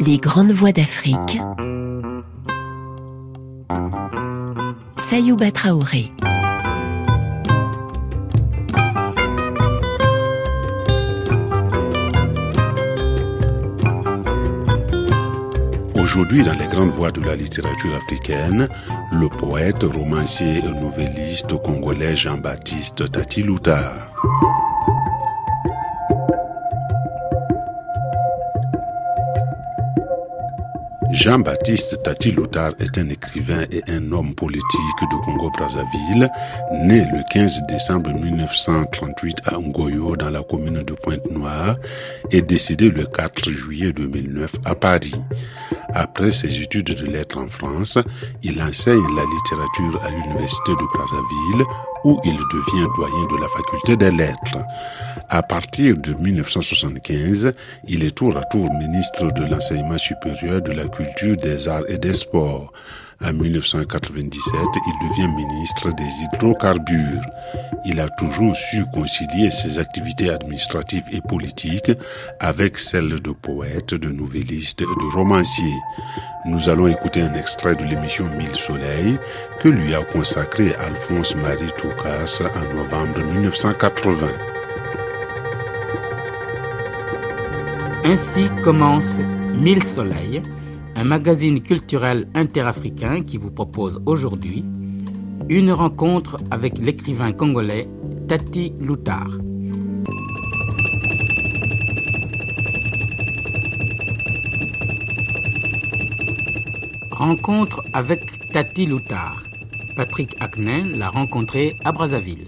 Les grandes voies d'Afrique. Sayouba Traoré. Aujourd'hui, dans les grandes voies de la littérature africaine, le poète, romancier et nouvelliste congolais Jean-Baptiste Tati Louta. Jean-Baptiste Tati Loutard est un écrivain et un homme politique de Congo-Brazzaville, né le 15 décembre 1938 à Ngoyo dans la commune de Pointe-Noire et décédé le 4 juillet 2009 à Paris. Après ses études de lettres en France, il enseigne la littérature à l'université de Brazzaville où il devient doyen de la faculté des lettres. À partir de 1975, il est tour à tour ministre de l'enseignement supérieur, de la culture, des arts et des sports. En 1997, il devient ministre des hydrocarbures. Il a toujours su concilier ses activités administratives et politiques avec celles de poète, de nouvelliste et de romancier. Nous allons écouter un extrait de l'émission Mille Soleils que lui a consacré Alphonse-Marie Toukas en novembre 1980. Ainsi commence Mille Soleils, un magazine culturel interafricain qui vous propose aujourd'hui une rencontre avec l'écrivain congolais Tati Loutard. Rencontre avec Tati Loutard. Patrick Acnin l'a rencontré à Brazzaville.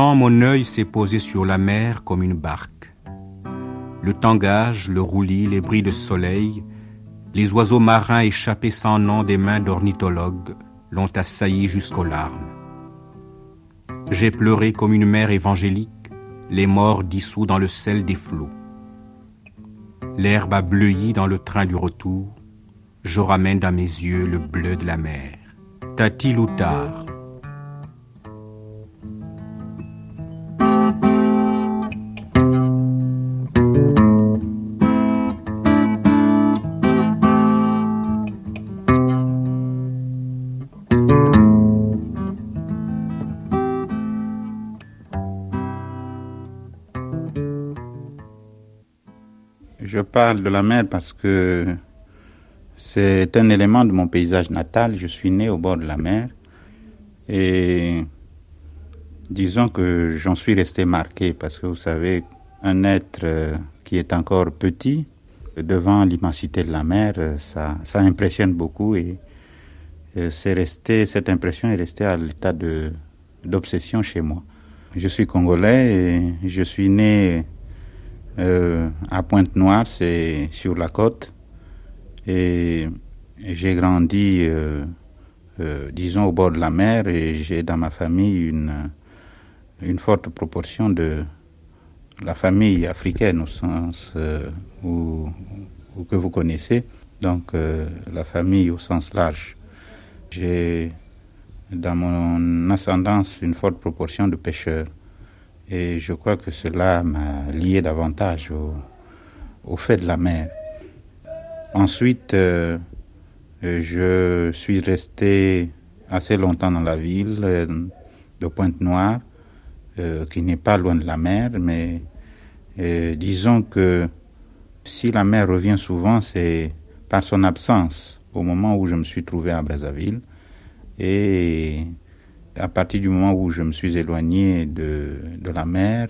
Mon œil s'est posé sur la mer comme une barque. Le tangage, le roulis, les bris de soleil, les oiseaux marins échappés sans nom des mains d'ornithologues l'ont assailli jusqu'aux larmes. J'ai pleuré comme une mère évangélique, les morts dissous dans le sel des flots. L'herbe a bleui dans le train du retour, je ramène dans mes yeux le bleu de la mer. Tati Loutard, parle de la mer parce que c'est un élément de mon paysage natal. Je suis né au bord de la mer et disons que j'en suis resté marqué parce que vous savez, un être euh, qui est encore petit devant l'immensité de la mer, ça, ça impressionne beaucoup et euh, c'est resté, cette impression est restée à l'état d'obsession chez moi. Je suis congolais et je suis né euh, à Pointe-Noire, c'est sur la côte. Et j'ai grandi, euh, euh, disons, au bord de la mer et j'ai dans ma famille une, forte proportion de la famille africaine au sens où, que vous connaissez, donc la famille au sens large. J'ai dans mon ascendance une forte proportion de pêcheurs. Et je crois que cela m'a lié davantage au, fait de la mer. Ensuite, euh, je suis resté assez longtemps dans la ville euh, de Pointe-Noire, euh, qui n'est pas loin de la mer, mais disons que si la mer revient souvent, c'est par son absence au moment où je me suis trouvé à Brazzaville. Et à partir du moment où je me suis éloigné de, la mer,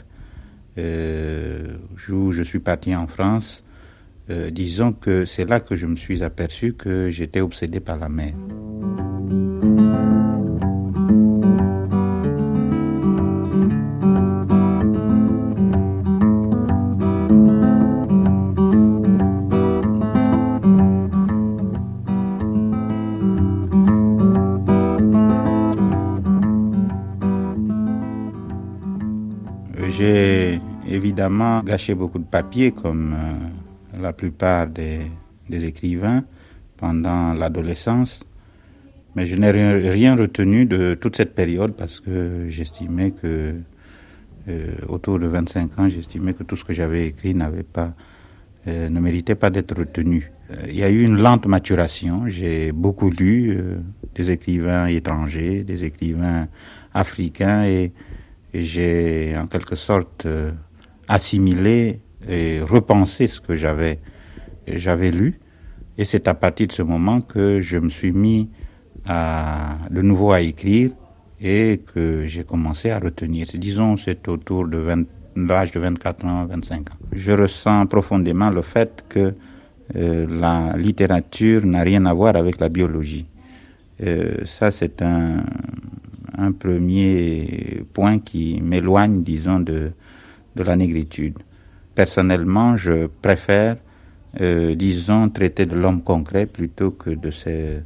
euh, où je suis parti en France, euh, disons que c'est là que je me suis aperçu que j'étais obsédé par la mer. Évidemment gâché beaucoup de papiers comme euh, la plupart des, écrivains pendant l'adolescence, mais je n'ai rien retenu de toute cette période parce que j'estimais que, euh, autour de 25 ans, j'estimais que tout ce que j'avais écrit n'avait pas, euh, ne méritait pas d'être retenu. Il y a eu une lente maturation. J'ai beaucoup lu des écrivains étrangers, des écrivains africains et j'ai en quelque sorte assimilé et repensé ce que j'avais j'avais lu et c'est à partir de ce moment que je me suis mis à de nouveau à écrire et que j'ai commencé à retenir. Disons, c'est autour de l'âge de 24 ans, 25 ans. Je ressens profondément le fait que euh, la littérature n'a rien à voir avec la biologie. Euh, ça, c'est un, un premier point qui m'éloigne, disons, de, de la négritude. Personnellement, je préfère, euh, disons, traiter de l'homme concret plutôt que de ce,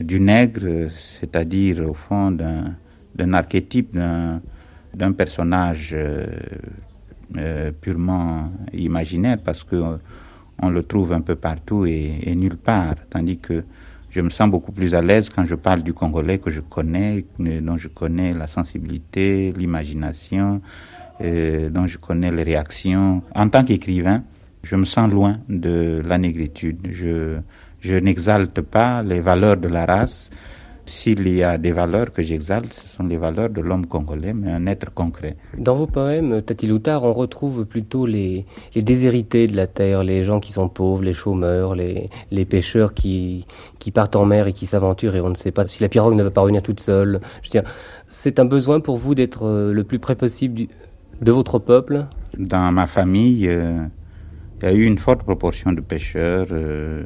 du nègre, c'est-à-dire au fond d'un archétype, d'un personnage euh, euh, purement imaginaire, parce que on le trouve un peu partout et, et nulle part, tandis que je me sens beaucoup plus à l'aise quand je parle du Congolais que je connais, dont je connais la sensibilité, l'imagination, euh, dont je connais les réactions. En tant qu'écrivain, je me sens loin de la négritude. Je, n'exalte pas les valeurs de la race, s'il y a des valeurs que j'exalte, ce sont les valeurs de l'homme congolais, mais un être concret. Dans vos poèmes, Tati Loutard, on retrouve plutôt les, les, déshérités de la terre, les gens qui sont pauvres, les chômeurs, les, pêcheurs qui, qui partent en mer et qui s'aventurent et on ne sait pas si la pirogue ne va pas revenir toute seule. Je veux c'est un besoin pour vous d'être euh, le plus près possible de votre peuple Dans ma famille, euh, il y a eu une forte proportion de pêcheurs, euh,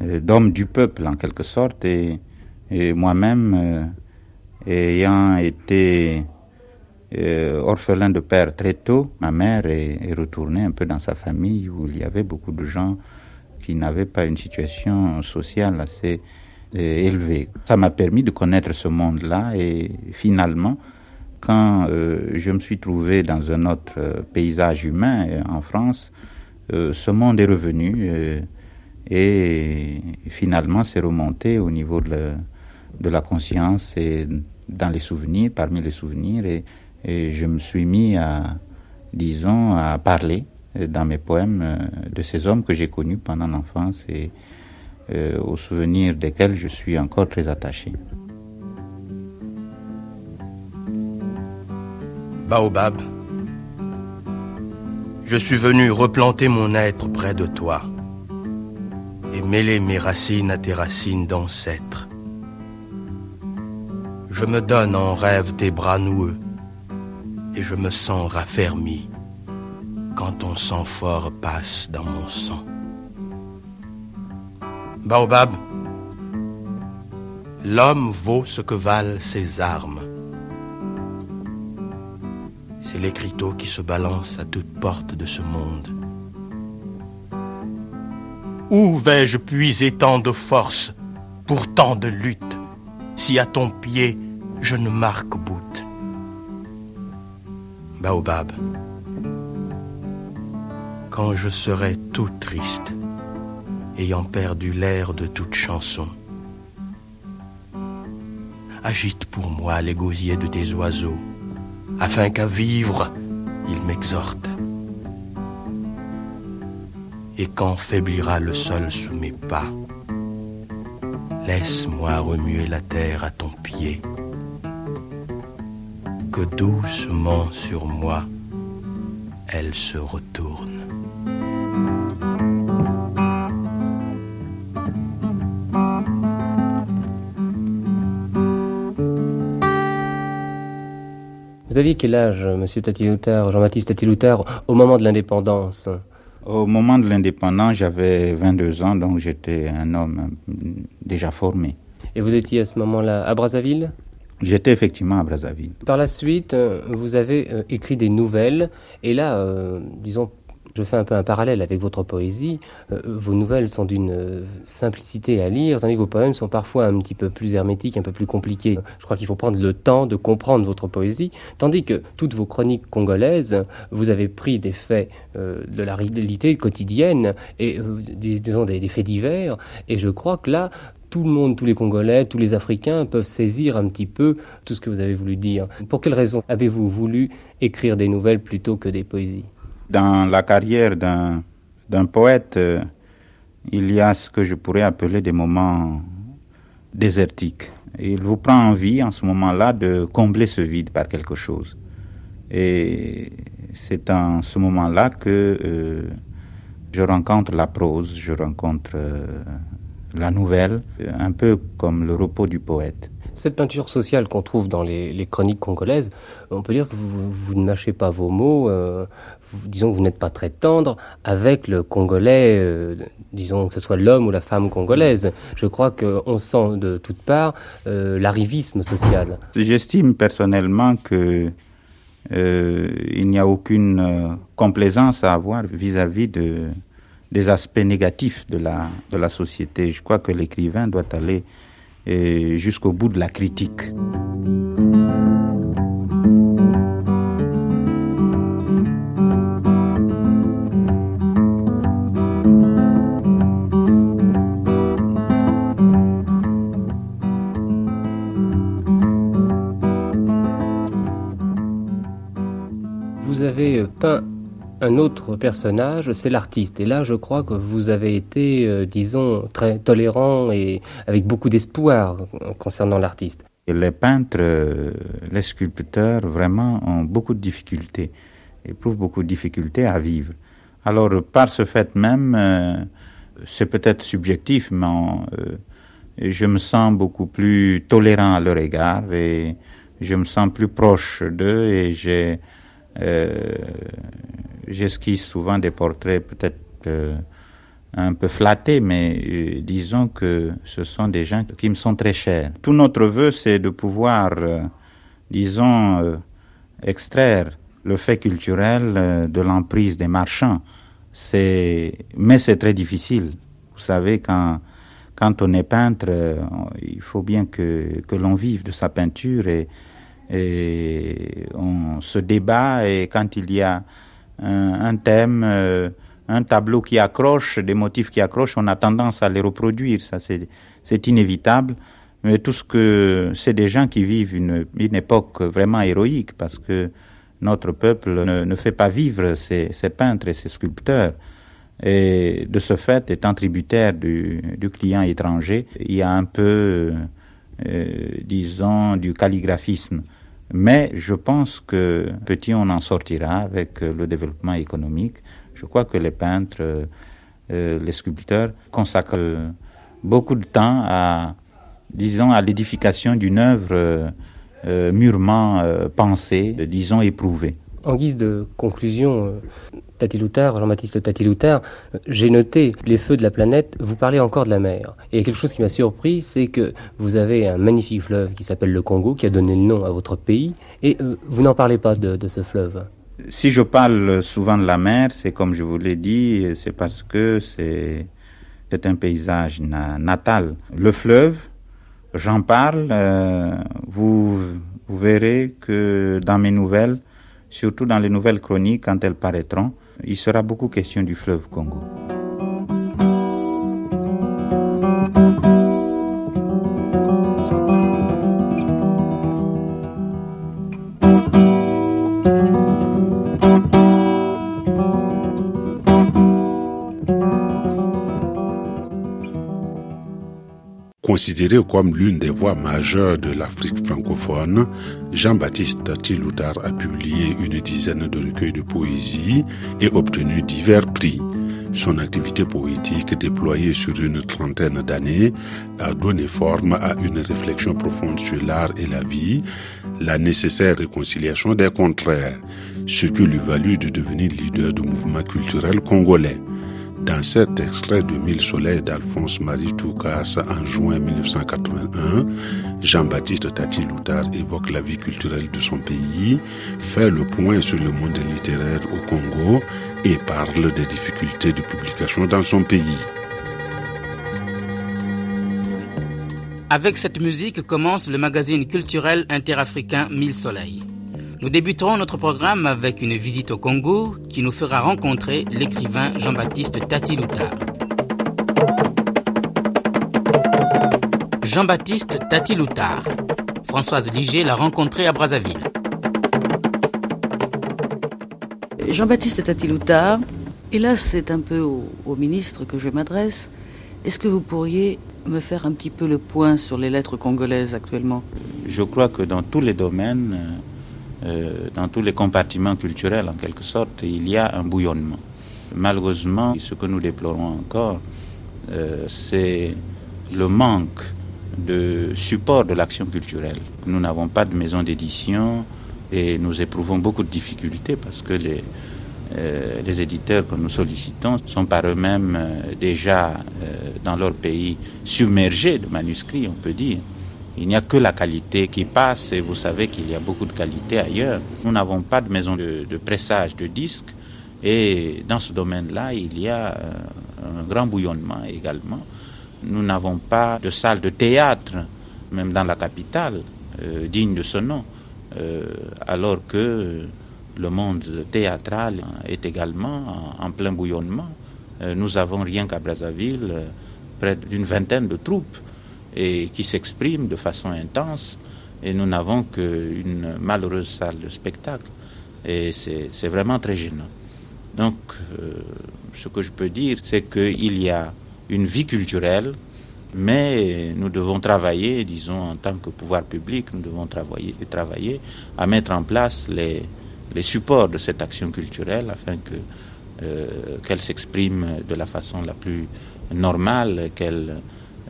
d'hommes du peuple en quelque sorte, et moi-même, euh, ayant été euh, orphelin de père très tôt, ma mère est, retournée un peu dans sa famille où il y avait beaucoup de gens qui n'avaient pas une situation sociale assez euh, élevée. Ça m'a permis de connaître ce monde-là et finalement, quand je me suis trouvé dans un autre paysage humain en France, ce monde est revenu et finalement c'est remonté au niveau de la, conscience et dans les souvenirs, parmi les souvenirs, et, je me suis mis à, disons, à parler dans mes poèmes euh, de ces hommes que j'ai connus pendant l'enfance et euh, aux souvenirs desquels je suis encore très attaché. Baobab, je suis venu replanter mon être près de toi et mêler mes racines à tes racines d'ancêtres je me donne en rêve tes bras noueux et je me sens raffermi quand ton sang fort passe dans mon sang. Baobab, l'homme vaut ce que valent ses armes. C'est l'écriteau qui se balance à toute porte de ce monde. Où vais-je puiser tant de force pour tant de lutte si à ton pied je ne marque bout? Baobab, quand je serai tout triste, ayant perdu l'air de toute chanson, agite pour moi les gosiers de tes oiseaux, afin qu'à vivre, ils m'exhortent. Et quand faiblira le sol sous mes pas, laisse-moi remuer la terre à ton pied doucement sur moi, elle se retourne. Vous aviez quel âge, monsieur Tatiloutard, Jean-Baptiste Tatiloutard, au moment de l'indépendance? Au moment de l'indépendance, j'avais 22 ans, donc j'étais un homme déjà formé. Et vous étiez à ce moment-là à Brazzaville? J'étais effectivement à Brazzaville. Par la suite, euh, vous avez euh, écrit des nouvelles, et là, euh, disons, Je fais un peu un parallèle avec votre poésie. Euh, vos nouvelles sont d'une euh, simplicité à lire, tandis que vos poèmes sont parfois un petit peu plus hermétiques, un peu plus compliqués. Je crois qu'il faut prendre le temps de comprendre votre poésie, tandis que toutes vos chroniques congolaises, vous avez pris des faits euh, de la réalité quotidienne et disons des, des faits divers, et je crois que là, tout le monde, tous les Congolais, tous les Africains peuvent saisir un petit peu tout ce que vous avez voulu dire. Pour quelle raison avez-vous voulu écrire des nouvelles plutôt que des poésies? Dans la carrière d'un poète, euh, il y a ce que je pourrais appeler des moments désertiques. il vous prend envie en ce moment-là de combler ce vide par quelque chose. Et c'est en ce moment-là que euh, je rencontre la prose, je rencontre euh, la nouvelle, un peu comme le repos du poète. Cette peinture sociale qu'on trouve dans les, chroniques congolaises, on peut dire que vous, ne mâchez pas vos mots, disons que vous n'êtes pas très tendre avec le Congolais, euh, disons que ce soit l'homme ou la femme congolaise. Je crois qu'on sent de toutes parts euh, l'arrivisme social. J'estime personnellement que il n'y a aucune complaisance à avoir vis-à-vis de des aspects négatifs de la, de la société. Je crois que l'écrivain doit aller euh, jusqu'au bout de la critique. Avez peint un autre personnage, c'est l'artiste. Et là, je crois que vous avez été, euh, disons, très tolérant et avec beaucoup d'espoir concernant l'artiste. Les peintres, euh, les sculpteurs, vraiment ont beaucoup de difficultés, éprouvent beaucoup de difficultés à vivre. Alors, par ce fait même, euh, c'est peut-être subjectif, mais je me sens beaucoup plus tolérant à leur égard et je me sens plus proche d'eux et j'ai j'esquisse souvent des portraits peut-être euh, un peu flattés, mais euh, disons que ce sont des gens qui me sont très chers. Tout notre vœu, c'est de pouvoir, euh, disons, extraire le fait culturel de l'emprise des marchands. C'est, mais c'est très difficile. Vous savez, quand quand on est peintre, il faut bien que, que l'on vive de sa peinture et, et on se débat et quand il y a un, thème, euh, un tableau qui accroche, des motifs qui accrochent, on a tendance à les reproduire. Ça, c'est inévitable. Mais tout ce que c'est des gens qui vivent une, une, époque vraiment héroïque parce que notre peuple ne, ne fait pas vivre ses, peintres et ses sculpteurs. Et de ce fait, étant tributaire du, du client étranger, il y a un peu, euh, disons, du calligraphisme. Mais je pense que petit, on en sortira avec euh, le développement économique. Je crois que les peintres, euh, euh, les sculpteurs consacrent beaucoup de temps à, disons, à l'édification d'une œuvre mûrement pensée, disons, éprouvée. En guise de conclusion, Tati Jean-Baptiste Tati j'ai noté les feux de la planète, vous parlez encore de la mer. Et quelque chose qui m'a surpris, c'est que vous avez un magnifique fleuve qui s'appelle le Congo, qui a donné le nom à votre pays, et euh, vous n'en parlez pas de, ce fleuve. Si je parle souvent de la mer, c'est comme je vous l'ai dit, c'est parce que c'est un paysage natal. Le fleuve, j'en parle, euh, vous verrez que dans mes nouvelles, surtout dans les nouvelles chroniques, quand elles paraîtront, il sera beaucoup question du fleuve Congo. Considéré comme l'une des voix majeures de l'Afrique francophone, Jean-Baptiste Tiloudar a publié une dizaine de recueils de poésie et obtenu divers prix. Son activité poétique déployée sur une trentaine d'années a donné forme à une réflexion profonde sur l'art et la vie, la nécessaire réconciliation des contraires, ce qui lui valut de devenir leader du mouvement culturel congolais. Dans cet extrait de Mille soleils d'Alphonse Marie Toukas en juin 1981, Jean-Baptiste Tati Loutard évoque la vie culturelle de son pays, fait le point sur le monde littéraire au Congo et parle des difficultés de publication dans son pays. Avec cette musique commence le magazine culturel interafricain Mille Soleils. Nous débuterons notre programme avec une visite au Congo qui nous fera rencontrer l'écrivain Jean-Baptiste Tati Loutard. Jean-Baptiste Tati Loutard. Françoise Liger l'a rencontré à Brazzaville. Jean-Baptiste Tati Loutard, et là c'est un peu au, au ministre que je m'adresse, est-ce que vous pourriez me faire un petit peu le point sur les lettres congolaises actuellement? Je crois que dans tous les domaines, euh, dans tous les compartiments culturels en quelque sorte, il y a un bouillonnement. Malheureusement, ce que nous déplorons encore, euh, c'est le manque de support de l'action culturelle. Nous n'avons pas de maison d'édition et nous éprouvons beaucoup de difficultés parce que les, euh, éditeurs que nous sollicitons sont par eux-mêmes déjà dans leur pays submergés de manuscrits, on peut dire. Il n'y a que la qualité qui passe et vous savez qu'il y a beaucoup de qualité ailleurs. Nous n'avons pas de maison de, pressage de disques et dans ce domaine-là, il y a un grand bouillonnement également. Nous n'avons pas de salle de théâtre, même dans la capitale, euh, digne de ce nom, euh, alors que le monde théâtral est également en, plein bouillonnement. Euh, nous avons rien qu'à Brazzaville près d'une vingtaine de troupes et qui s'expriment de façon intense et nous n'avons qu'une malheureuse salle de spectacle et c'est vraiment très gênant. Donc euh, ce que je peux dire c'est qu'il y a une vie culturelle mais nous devons travailler, disons en tant que pouvoir public, nous devons travailler, travailler à mettre en place les, les supports de cette action culturelle afin que euh, qu'elle s'exprime de la façon la plus normale, qu'elle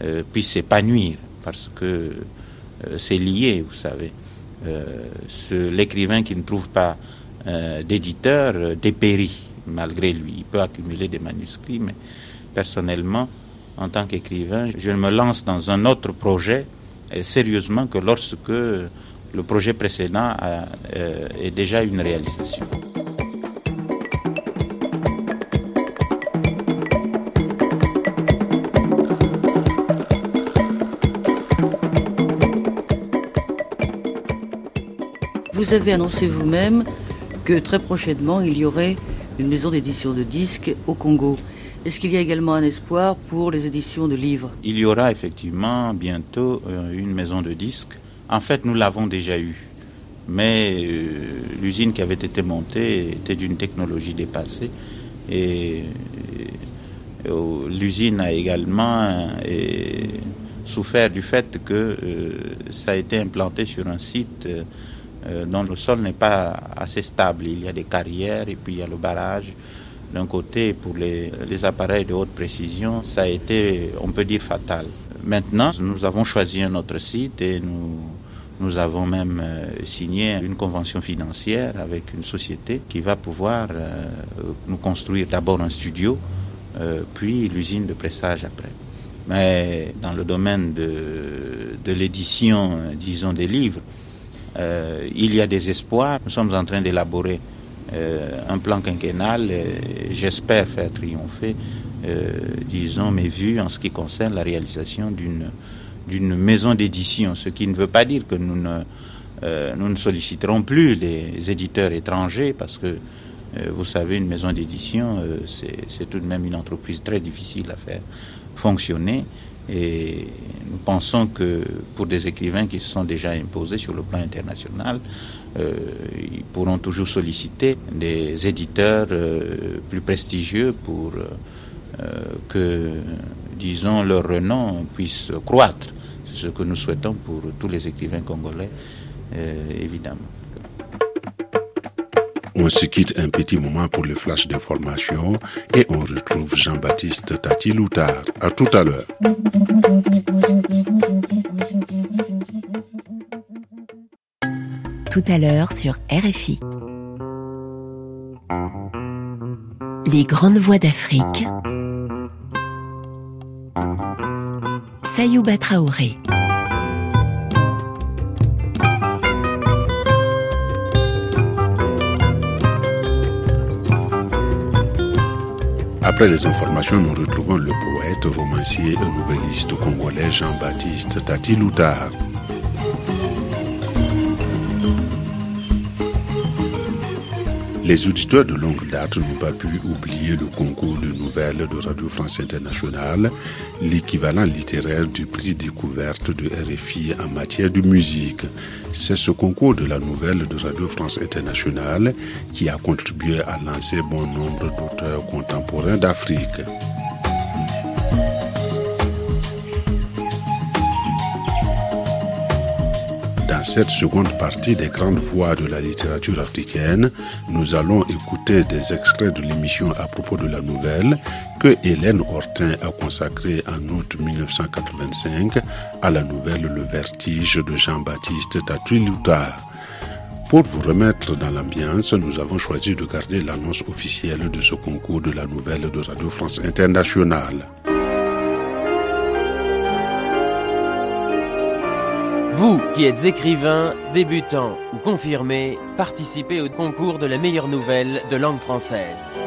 euh, puisse s'épanouir, parce que euh, c'est lié, vous savez. L'écrivain qui ne trouve pas d'éditeur dépérit malgré lui. Il peut accumuler des manuscrits, mais personnellement, en tant qu'écrivain, je me lance dans un autre projet et sérieusement que lorsque le projet précédent a, euh, est déjà une réalisation. Vous avez annoncé vous-même que très prochainement il y aurait une maison d'édition de disques au Congo. Est-ce qu'il y a également un espoir pour les éditions de livres? Il y aura effectivement bientôt euh, une maison de disques en fait, nous l'avons déjà eu. Mais euh, l'usine qui avait été montée était d'une technologie dépassée. Et, euh, l'usine a également souffert du fait que ça a été implanté sur un site dont le sol n'est pas assez stable. Il y a des carrières et puis il y a le barrage. D'un côté, pour les, les appareils de haute précision, ça a été, on peut dire, fatal. Maintenant, nous avons choisi un autre site et nous, nous avons même euh, signé une convention financière avec une société qui va pouvoir euh, nous construire d'abord un studio, euh, puis l'usine de pressage après. Mais dans le domaine de, de l'édition, disons, des livres, il y a des espoirs. Nous sommes en train d'élaborer un plan quinquennal j'espère faire triompher euh, disons, mes vues en ce qui concerne la réalisation d'une d'une maison d'édition, ce qui ne veut pas dire que nous ne, euh, nous ne solliciterons plus les éditeurs étrangers, parce que, euh, vous savez, une maison d'édition, euh, c'est tout de même une entreprise très difficile à faire fonctionner. Et nous pensons que pour des écrivains qui se sont déjà imposés sur le plan international, euh, ils pourront toujours solliciter des éditeurs euh, plus prestigieux pour euh, que, disons, leur renom puisse croître. C'est ce que nous souhaitons pour tous les écrivains congolais, euh, évidemment. On se quitte un petit moment pour le flash d'information et on retrouve Jean-Baptiste Tati Loutard. À tout à l'heure. Tout à l'heure sur RFI. Les grandes voies d'Afrique. Sayouba Traoré. Après les informations, nous retrouvons le poète, romancier et nouvelliste congolais Jean-Baptiste Tati Loutard. Les auditeurs de longue date n'ont pas pu oublier le concours de nouvelles de Radio France Internationale, l'équivalent littéraire du prix découverte de RFI en matière de musique. C'est ce concours de la nouvelle de Radio France Internationale qui a contribué à lancer bon nombre d'auteurs contemporains d'Afrique. Dans cette seconde partie des grandes voix de la littérature africaine, nous allons écouter des extraits de l'émission à propos de la nouvelle que Hélène Hortin a consacrée en août 1985 à la nouvelle Le Vertige de Jean-Baptiste Tatuilouta. Pour vous remettre dans l'ambiance, nous avons choisi de garder l'annonce officielle de ce concours de la nouvelle de Radio France Internationale. Vous qui êtes écrivain, débutant ou confirmé, participez au concours de la meilleure nouvelle de langue française.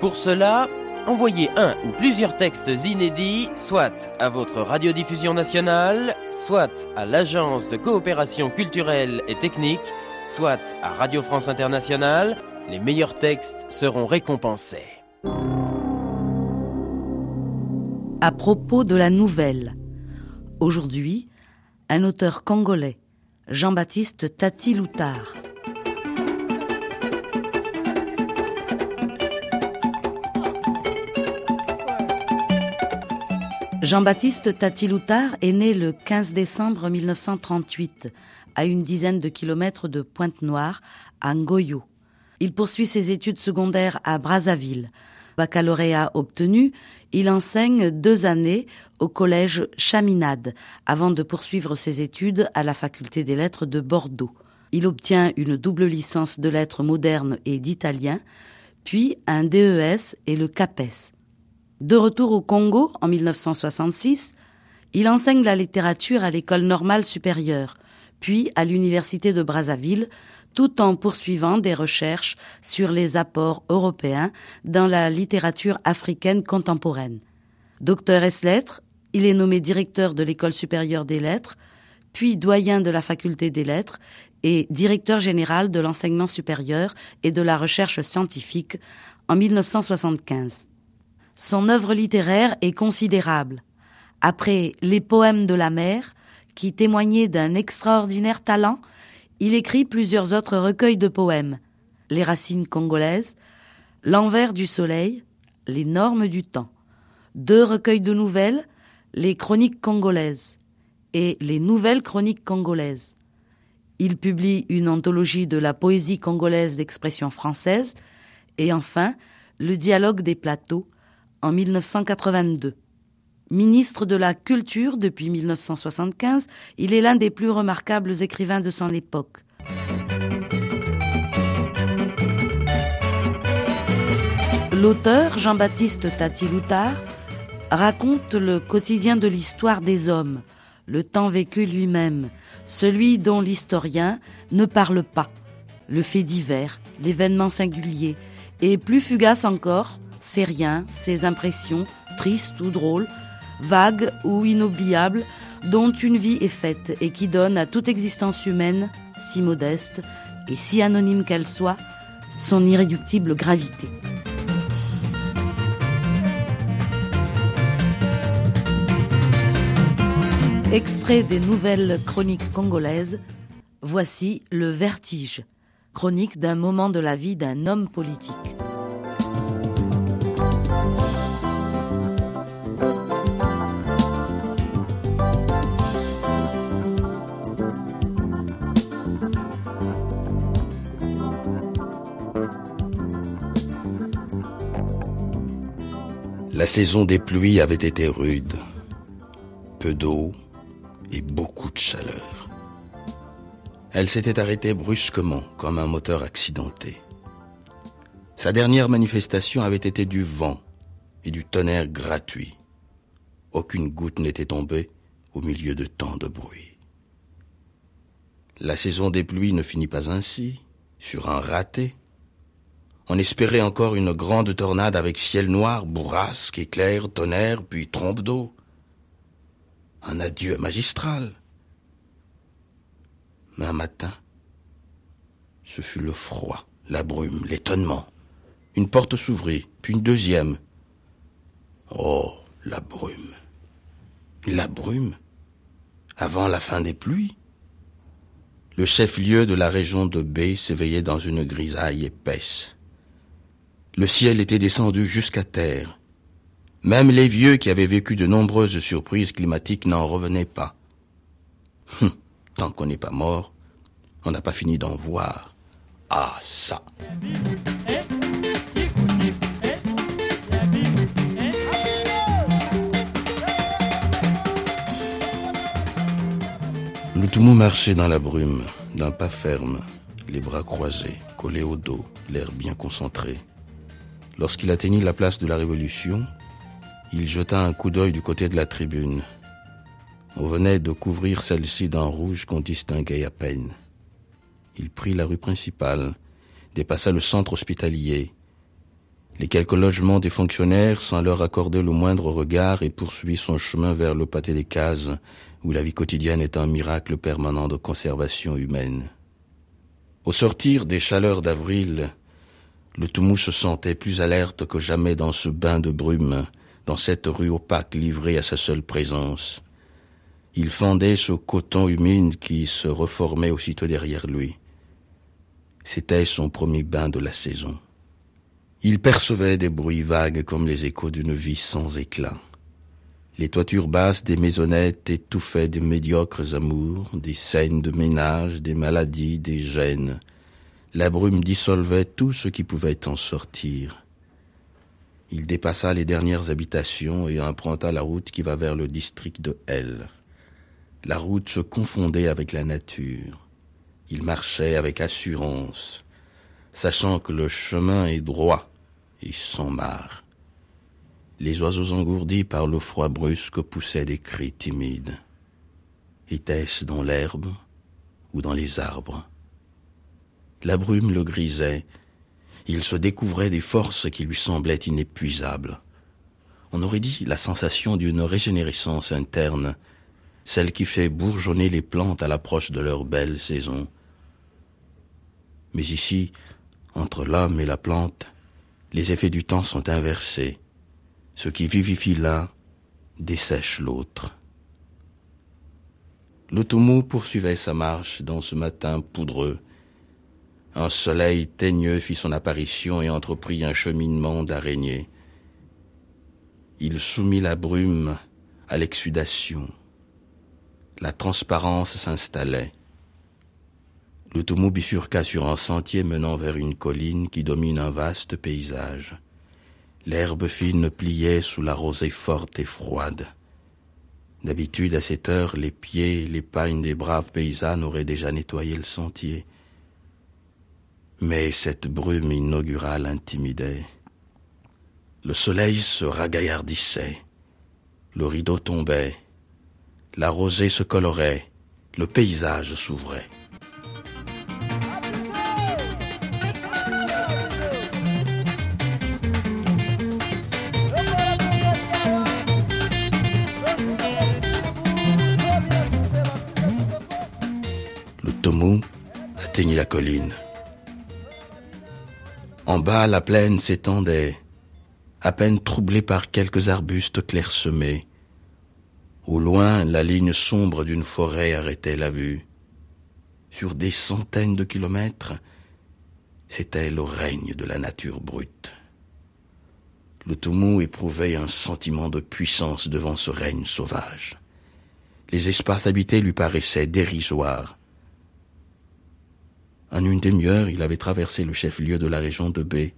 Pour cela, envoyez un ou plusieurs textes inédits, soit à votre radiodiffusion nationale, soit à l'Agence de coopération culturelle et technique, soit à Radio France Internationale. Les meilleurs textes seront récompensés. À propos de la nouvelle. Aujourd'hui, un auteur congolais, Jean-Baptiste Tati Loutard. Jean-Baptiste Tati Loutard est né le 15 décembre 1938, à une dizaine de kilomètres de Pointe-Noire, à Ngoyo. Il poursuit ses études secondaires à Brazzaville. Baccalauréat obtenu, il enseigne deux années au collège Chaminade avant de poursuivre ses études à la faculté des lettres de Bordeaux. Il obtient une double licence de lettres modernes et d'italien, puis un DES et le CAPES. De retour au Congo en 1966, il enseigne la littérature à l'école normale supérieure, puis à l'université de Brazzaville, tout en poursuivant des recherches sur les apports européens dans la littérature africaine contemporaine. Docteur ès lettres, il est nommé directeur de l'école supérieure des lettres, puis doyen de la faculté des lettres et directeur général de l'enseignement supérieur et de la recherche scientifique en 1975. Son œuvre littéraire est considérable. Après Les poèmes de la mer, qui témoignaient d'un extraordinaire talent, il écrit plusieurs autres recueils de poèmes. Les racines congolaises, L'envers du soleil, Les normes du temps. Deux recueils de nouvelles, Les chroniques congolaises et Les nouvelles chroniques congolaises. Il publie une anthologie de la poésie congolaise d'expression française et enfin Le dialogue des plateaux en 1982. Ministre de la Culture depuis 1975, il est l'un des plus remarquables écrivains de son époque. L'auteur Jean-Baptiste Tati-Loutard raconte le quotidien de l'histoire des hommes, le temps vécu lui-même, celui dont l'historien ne parle pas, le fait divers, l'événement singulier, et plus fugace encore, ses riens, ses impressions, tristes ou drôles, vagues ou inoubliables, dont une vie est faite et qui donne à toute existence humaine, si modeste et si anonyme qu'elle soit, son irréductible gravité. Extrait des nouvelles chroniques congolaises, voici Le Vertige, chronique d'un moment de la vie d'un homme politique. La saison des pluies avait été rude. Peu d'eau et beaucoup de chaleur. Elle s'était arrêtée brusquement, comme un moteur accidenté. Sa dernière manifestation avait été du vent, et du tonnerre gratuit. Aucune goutte n'était tombée au milieu de tant de bruit. La saison des pluies ne finit pas ainsi, sur un raté. On espérait encore une grande tornade avec ciel noir, bourrasque, éclair, tonnerre, puis trompe d'eau. Un adieu magistral. Mais un matin, ce fut le froid, la brume, l'étonnement. Une porte s'ouvrit, puis une deuxième. Oh, la brume. La brume Avant la fin des pluies Le chef-lieu de la région de B s'éveillait dans une grisaille épaisse. Le ciel était descendu jusqu'à terre. Même les vieux qui avaient vécu de nombreuses surprises climatiques n'en revenaient pas. Hum, tant qu'on n'est pas mort, on n'a pas fini d'en voir. Ah ça. Le Toumou marchait dans la brume, d'un pas ferme, les bras croisés, collés au dos, l'air bien concentré. Lorsqu'il atteignit la place de la Révolution, il jeta un coup d'œil du côté de la tribune. On venait de couvrir celle-ci d'un rouge qu'on distinguait à peine. Il prit la rue principale, dépassa le centre hospitalier, les quelques logements des fonctionnaires sans leur accorder le moindre regard et poursuivit son chemin vers le pâté des cases, où la vie quotidienne est un miracle permanent de conservation humaine. Au sortir des chaleurs d'avril, le Toumou se sentait plus alerte que jamais dans ce bain de brume, dans cette rue opaque livrée à sa seule présence. Il fendait ce coton humide qui se reformait aussitôt derrière lui. C'était son premier bain de la saison. Il percevait des bruits vagues comme les échos d'une vie sans éclat. Les toitures basses des maisonnettes étouffaient des médiocres amours, des scènes de ménage, des maladies, des gènes. La brume dissolvait tout ce qui pouvait en sortir. Il dépassa les dernières habitations et emprunta la route qui va vers le district de L. La route se confondait avec la nature. Il marchait avec assurance, sachant que le chemin est droit et sans marre. Les oiseaux engourdis par le froid brusque poussaient des cris timides. Était-ce dans l'herbe ou dans les arbres? La brume le grisait. Il se découvrait des forces qui lui semblaient inépuisables. On aurait dit la sensation d'une régénérescence interne, celle qui fait bourgeonner les plantes à l'approche de leur belle saison. Mais ici, entre l'homme et la plante, les effets du temps sont inversés. Ce qui vivifie l'un dessèche l'autre. L'automou poursuivait sa marche dans ce matin poudreux. Un soleil teigneux fit son apparition et entreprit un cheminement d'araignées. Il soumit la brume à l'exsudation. La transparence s'installait. Le bifurqua sur un sentier menant vers une colline qui domine un vaste paysage. L'herbe fine pliait sous la rosée forte et froide. D'habitude, à cette heure, les pieds les pagnes des braves paysannes auraient déjà nettoyé le sentier. Mais cette brume inaugurale intimidait. Le soleil se ragaillardissait. Le rideau tombait. La rosée se colorait. Le paysage s'ouvrait. atteignit la colline. En bas, la plaine s'étendait, à peine troublée par quelques arbustes clairsemés. Au loin, la ligne sombre d'une forêt arrêtait la vue. Sur des centaines de kilomètres, c'était le règne de la nature brute. Le Toumou éprouvait un sentiment de puissance devant ce règne sauvage. Les espaces habités lui paraissaient dérisoires, en une demi-heure, il avait traversé le chef-lieu de la région de B.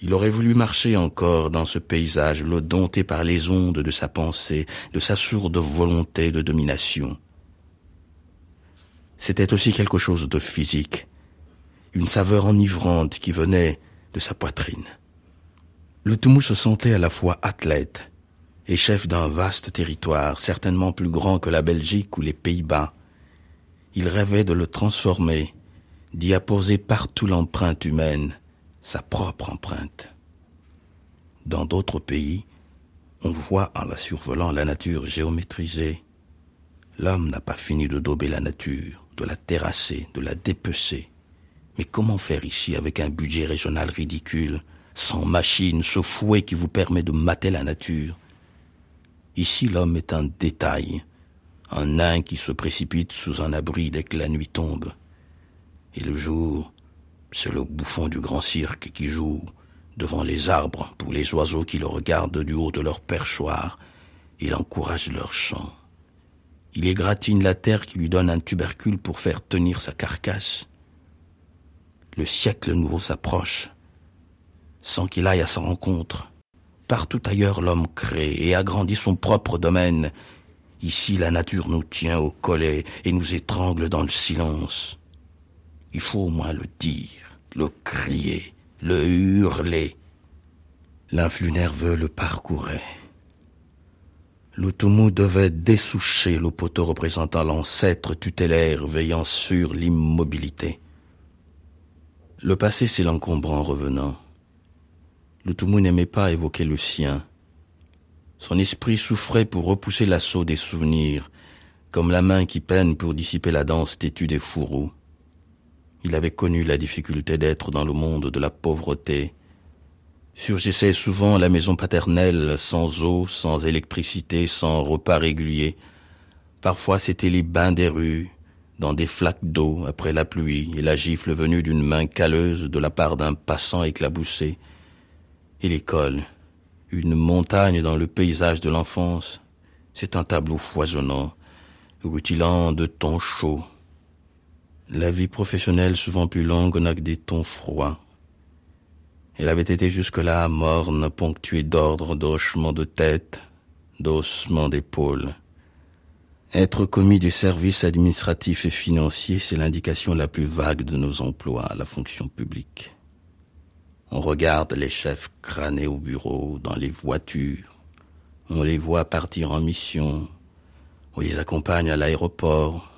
Il aurait voulu marcher encore dans ce paysage, le dompté par les ondes de sa pensée, de sa sourde volonté de domination. C'était aussi quelque chose de physique, une saveur enivrante qui venait de sa poitrine. Le Toumou se sentait à la fois athlète et chef d'un vaste territoire, certainement plus grand que la Belgique ou les Pays-Bas. Il rêvait de le transformer, d'y apposer partout l'empreinte humaine, sa propre empreinte. Dans d'autres pays, on voit en la survolant la nature géométrisée. L'homme n'a pas fini de dober la nature, de la terrasser, de la dépecer. Mais comment faire ici avec un budget régional ridicule, sans machine, ce fouet qui vous permet de mater la nature? Ici l'homme est un détail, un nain qui se précipite sous un abri dès que la nuit tombe. Et le jour, c'est le bouffon du grand cirque qui joue devant les arbres pour les oiseaux qui le regardent du haut de leur perchoir. Il encourage leur chant. Il égratigne la terre qui lui donne un tubercule pour faire tenir sa carcasse. Le siècle nouveau s'approche, sans qu'il aille à sa rencontre. Partout ailleurs l'homme crée et agrandit son propre domaine. Ici la nature nous tient au collet et nous étrangle dans le silence. Il faut au moins le dire, le crier, le hurler. L'influx nerveux le parcourait. L'Outoumou devait dessoucher le poteau représentant l'ancêtre tutélaire veillant sur l'immobilité. Le passé, c'est l'encombrant en revenant. L'Outoumou n'aimait pas évoquer le sien. Son esprit souffrait pour repousser l'assaut des souvenirs, comme la main qui peine pour dissiper la danse têtue des fourreaux. Il avait connu la difficulté d'être dans le monde de la pauvreté. Surgissait souvent la maison paternelle, sans eau, sans électricité, sans repas réguliers. Parfois c'étaient les bains des rues, dans des flaques d'eau après la pluie et la gifle venue d'une main calleuse de la part d'un passant éclaboussé. Et l'école, une montagne dans le paysage de l'enfance, c'est un tableau foisonnant, rutilant de tons chauds, la vie professionnelle, souvent plus longue, n'a que des tons froids. Elle avait été jusque-là morne, ponctuée d'ordre, d'hochements de tête, d'ossements d'épaules. Être commis des services administratifs et financiers, c'est l'indication la plus vague de nos emplois à la fonction publique. On regarde les chefs crânés au bureau, dans les voitures. On les voit partir en mission. On les accompagne à l'aéroport.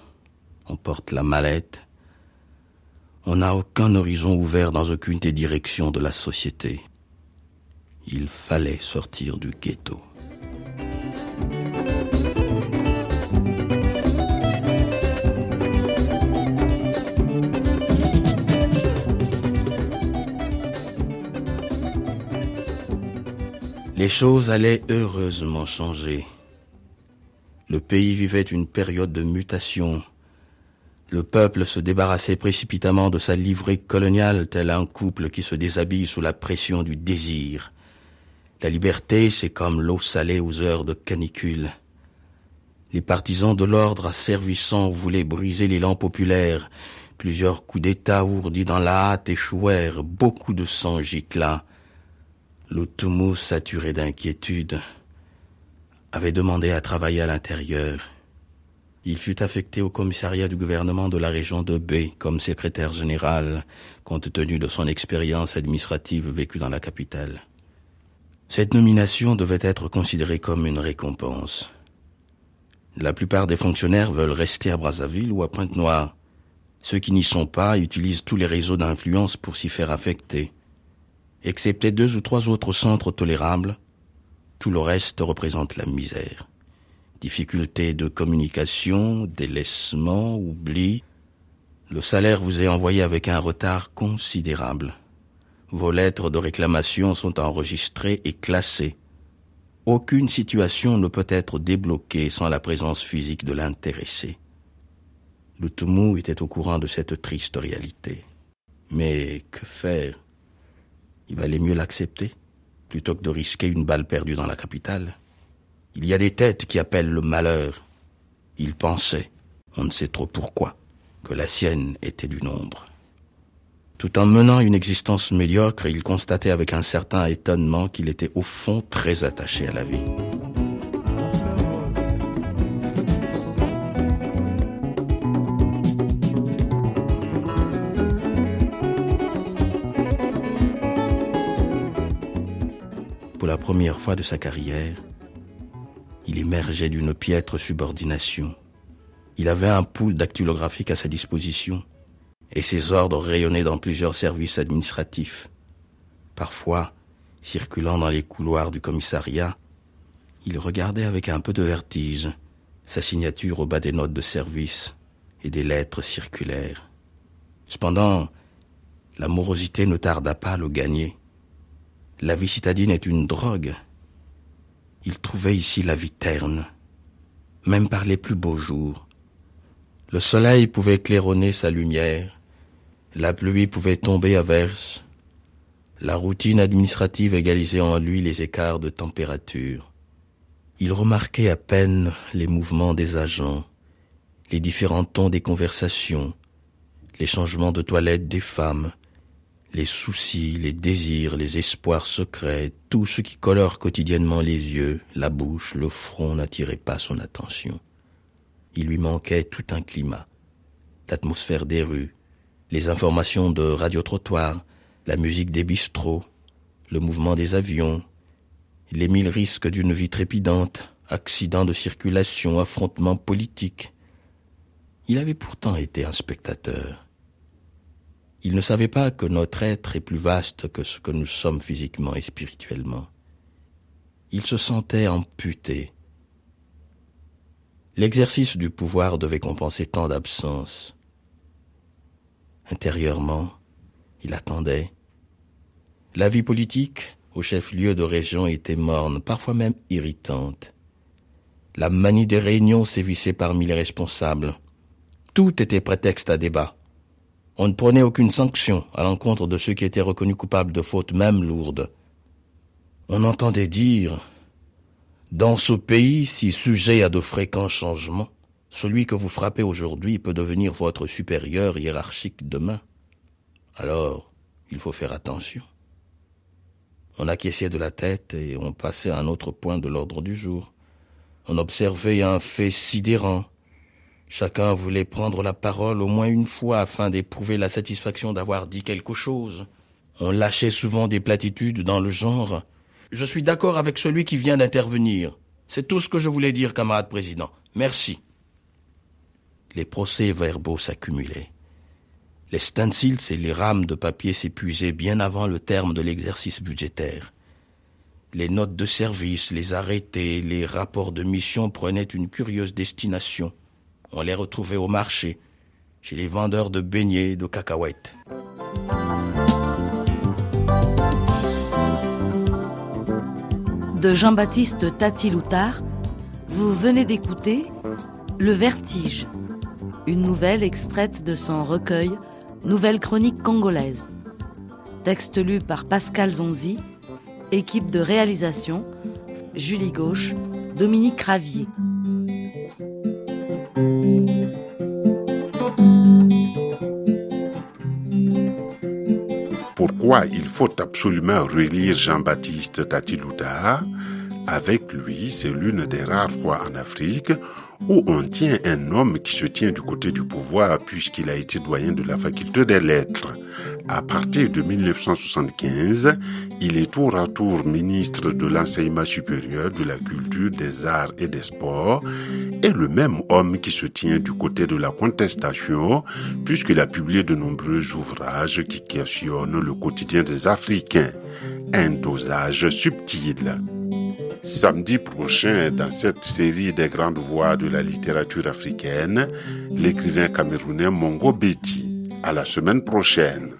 On porte la mallette. On n'a aucun horizon ouvert dans aucune des directions de la société. Il fallait sortir du ghetto. Les choses allaient heureusement changer. Le pays vivait une période de mutation le peuple se débarrassait précipitamment de sa livrée coloniale tel un couple qui se déshabille sous la pression du désir. La liberté, c'est comme l'eau salée aux heures de canicule. Les partisans de l'ordre asservissant voulaient briser l'élan populaire. Plusieurs coups d'État ourdis dans la hâte échouèrent. Beaucoup de sang gicla. Le saturé d'inquiétude, avait demandé à travailler à l'intérieur. Il fut affecté au commissariat du gouvernement de la région de B comme secrétaire général, compte tenu de son expérience administrative vécue dans la capitale. Cette nomination devait être considérée comme une récompense. La plupart des fonctionnaires veulent rester à Brazzaville ou à Pointe-Noire. Ceux qui n'y sont pas utilisent tous les réseaux d'influence pour s'y faire affecter. Excepté deux ou trois autres centres tolérables, tout le reste représente la misère difficultés de communication, délaissement, oubli. Le salaire vous est envoyé avec un retard considérable. Vos lettres de réclamation sont enregistrées et classées. Aucune situation ne peut être débloquée sans la présence physique de l'intéressé. Le Toumou était au courant de cette triste réalité. Mais que faire? Il valait mieux l'accepter plutôt que de risquer une balle perdue dans la capitale. Il y a des têtes qui appellent le malheur. Il pensait, on ne sait trop pourquoi, que la sienne était du nombre. Tout en menant une existence médiocre, il constatait avec un certain étonnement qu'il était au fond très attaché à la vie. la première fois de sa carrière, il émergeait d'une piètre subordination. Il avait un pool dactylographique à sa disposition et ses ordres rayonnaient dans plusieurs services administratifs. Parfois, circulant dans les couloirs du commissariat, il regardait avec un peu de vertige sa signature au bas des notes de service et des lettres circulaires. Cependant, la morosité ne tarda pas à le gagner. La vie citadine est une drogue. Il trouvait ici la vie terne, même par les plus beaux jours. Le soleil pouvait claironner sa lumière, la pluie pouvait tomber à verse, la routine administrative égalisait en lui les écarts de température. Il remarquait à peine les mouvements des agents, les différents tons des conversations, les changements de toilette des femmes, les soucis, les désirs, les espoirs secrets, tout ce qui colore quotidiennement les yeux, la bouche, le front n'attirait pas son attention. Il lui manquait tout un climat, l'atmosphère des rues, les informations de radio-trottoir, la musique des bistrots, le mouvement des avions, les mille risques d'une vie trépidante, accidents de circulation, affrontements politiques. Il avait pourtant été un spectateur. Il ne savait pas que notre être est plus vaste que ce que nous sommes physiquement et spirituellement. Il se sentait amputé. L'exercice du pouvoir devait compenser tant d'absences. Intérieurement, il attendait. La vie politique, au chef-lieu de région, était morne, parfois même irritante. La manie des réunions sévissait parmi les responsables. Tout était prétexte à débat. On ne prenait aucune sanction à l'encontre de ceux qui étaient reconnus coupables de fautes même lourdes. On entendait dire Dans ce pays, si sujet à de fréquents changements, celui que vous frappez aujourd'hui peut devenir votre supérieur hiérarchique demain. Alors, il faut faire attention. On acquiesçait de la tête et on passait à un autre point de l'ordre du jour. On observait un fait sidérant. Chacun voulait prendre la parole au moins une fois afin d'éprouver la satisfaction d'avoir dit quelque chose. On lâchait souvent des platitudes dans le genre Je suis d'accord avec celui qui vient d'intervenir. C'est tout ce que je voulais dire, camarade président. Merci. Les procès verbaux s'accumulaient. Les stencils et les rames de papier s'épuisaient bien avant le terme de l'exercice budgétaire. Les notes de service, les arrêtés, les rapports de mission prenaient une curieuse destination. On les retrouvait au marché, chez les vendeurs de beignets et de cacahuètes. De Jean-Baptiste Tati-Loutard, vous venez d'écouter Le Vertige, une nouvelle extraite de son recueil Nouvelle chronique congolaise. Texte lu par Pascal Zonzi, équipe de réalisation, Julie Gauche, Dominique Ravier. Il faut absolument relire Jean-Baptiste Tatilouda Avec lui, c'est l'une des rares fois en Afrique où on tient un homme qui se tient du côté du pouvoir puisqu'il a été doyen de la faculté des lettres. À partir de 1975, il est tour à tour ministre de l'enseignement supérieur, de la culture, des arts et des sports, et le même homme qui se tient du côté de la contestation, puisqu'il a publié de nombreux ouvrages qui questionnent le quotidien des Africains. Un dosage subtil. Samedi prochain, dans cette série des grandes voix de la littérature africaine, l'écrivain camerounais Mongo Betty. À la semaine prochaine.